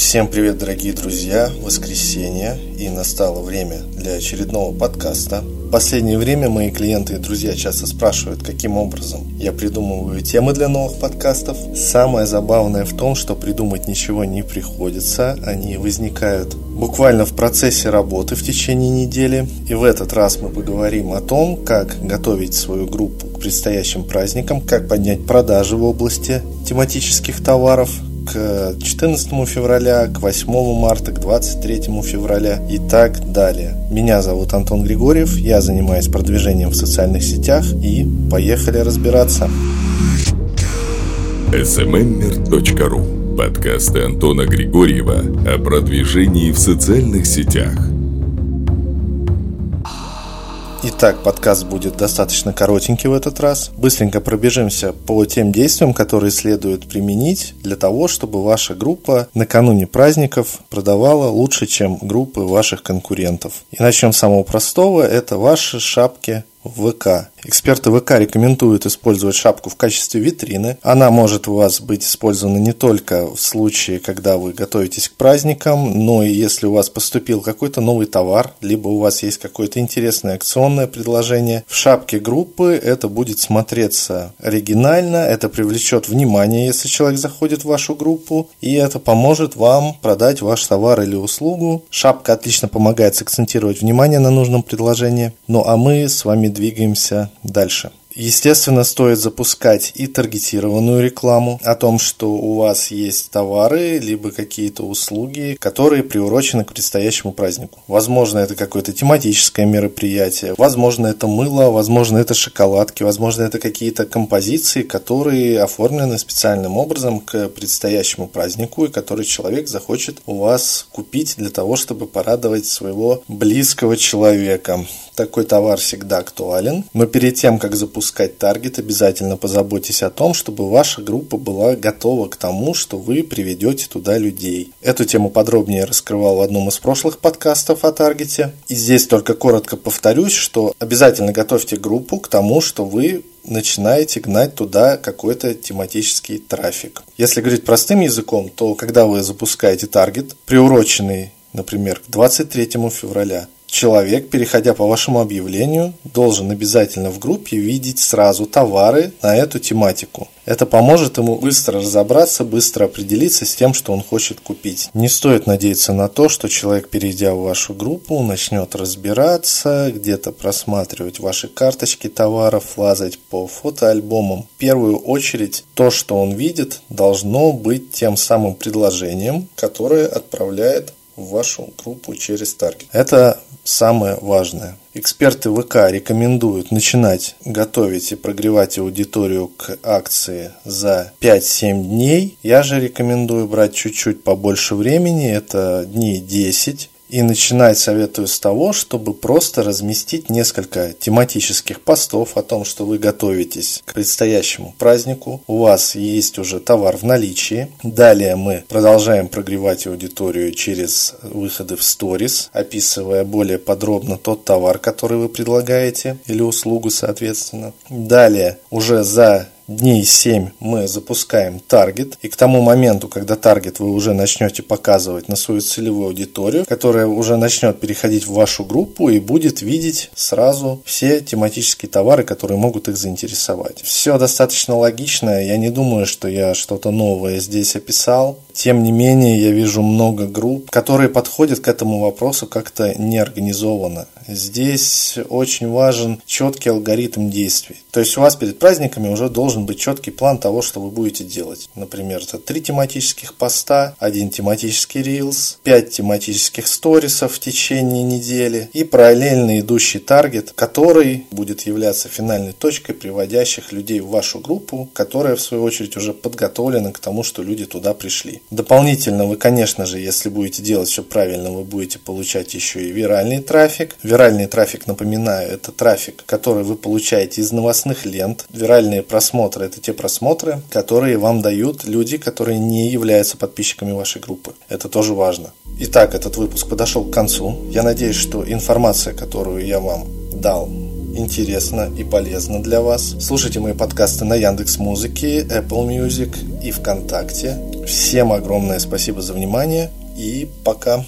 Всем привет, дорогие друзья! Воскресенье, и настало время для очередного подкаста. В последнее время мои клиенты и друзья часто спрашивают, каким образом я придумываю темы для новых подкастов. Самое забавное в том, что придумать ничего не приходится, они возникают буквально в процессе работы в течение недели. И в этот раз мы поговорим о том, как готовить свою группу к предстоящим праздникам, как поднять продажи в области тематических товаров, к 14 февраля, к 8 марта, к 23 февраля и так далее. Меня зовут Антон Григорьев, я занимаюсь продвижением в социальных сетях и поехали разбираться. smmmer.ru Подкасты Антона Григорьева о продвижении в социальных сетях – Итак, подкаст будет достаточно коротенький в этот раз. Быстренько пробежимся по тем действиям, которые следует применить для того, чтобы ваша группа накануне праздников продавала лучше, чем группы ваших конкурентов. И начнем с самого простого. Это ваши шапки ВК. Эксперты ВК рекомендуют использовать шапку в качестве витрины. Она может у вас быть использована не только в случае, когда вы готовитесь к праздникам, но и если у вас поступил какой-то новый товар, либо у вас есть какое-то интересное акционное предложение. В шапке группы это будет смотреться оригинально, это привлечет внимание, если человек заходит в вашу группу, и это поможет вам продать ваш товар или услугу. Шапка отлично помогает сакцентировать внимание на нужном предложении. Ну а мы с вами двигаемся дальше. Естественно, стоит запускать и таргетированную рекламу о том, что у вас есть товары, либо какие-то услуги, которые приурочены к предстоящему празднику. Возможно, это какое-то тематическое мероприятие, возможно, это мыло, возможно, это шоколадки, возможно, это какие-то композиции, которые оформлены специальным образом к предстоящему празднику, и который человек захочет у вас купить для того, чтобы порадовать своего близкого человека. Такой товар всегда актуален. Но перед тем, как запускать таргет, обязательно позаботьтесь о том, чтобы ваша группа была готова к тому, что вы приведете туда людей. Эту тему подробнее раскрывал в одном из прошлых подкастов о таргете. И здесь только коротко повторюсь, что обязательно готовьте группу к тому, что вы начинаете гнать туда какой-то тематический трафик. Если говорить простым языком, то когда вы запускаете таргет, приуроченный, например, к 23 февраля, Человек, переходя по вашему объявлению, должен обязательно в группе видеть сразу товары на эту тематику. Это поможет ему быстро разобраться, быстро определиться с тем, что он хочет купить. Не стоит надеяться на то, что человек, перейдя в вашу группу, начнет разбираться, где-то просматривать ваши карточки товаров, лазать по фотоальбомам. В первую очередь, то, что он видит, должно быть тем самым предложением, которое отправляет в вашу группу через таргет. Это самое важное. Эксперты ВК рекомендуют начинать готовить и прогревать аудиторию к акции за 5-7 дней. Я же рекомендую брать чуть-чуть побольше времени, это дней 10 и начинать советую с того, чтобы просто разместить несколько тематических постов о том, что вы готовитесь к предстоящему празднику. У вас есть уже товар в наличии. Далее мы продолжаем прогревать аудиторию через выходы в сторис, описывая более подробно тот товар, который вы предлагаете или услугу, соответственно. Далее уже за дней 7 мы запускаем таргет, и к тому моменту, когда таргет вы уже начнете показывать на свою целевую аудиторию, которая уже начнет переходить в вашу группу и будет видеть сразу все тематические товары, которые могут их заинтересовать. Все достаточно логично, я не думаю, что я что-то новое здесь описал. Тем не менее, я вижу много групп, которые подходят к этому вопросу как-то неорганизованно. Здесь очень важен четкий алгоритм действий. То есть у вас перед праздниками уже должен быть четкий план того, что вы будете делать. Например, это три тематических поста, один тематический рилс, пять тематических сторисов в течение недели и параллельно идущий таргет, который будет являться финальной точкой приводящих людей в вашу группу, которая в свою очередь уже подготовлена к тому, что люди туда пришли. Дополнительно вы, конечно же, если будете делать все правильно, вы будете получать еще и виральный трафик. Виральный трафик, напоминаю, это трафик, который вы получаете из новостных лент. Виральные просмотры – это те просмотры, которые вам дают люди, которые не являются подписчиками вашей группы. Это тоже важно. Итак, этот выпуск подошел к концу. Я надеюсь, что информация, которую я вам дал, интересно и полезно для вас. Слушайте мои подкасты на Яндекс Музыке, Apple Music и ВКонтакте. Всем огромное спасибо за внимание и пока.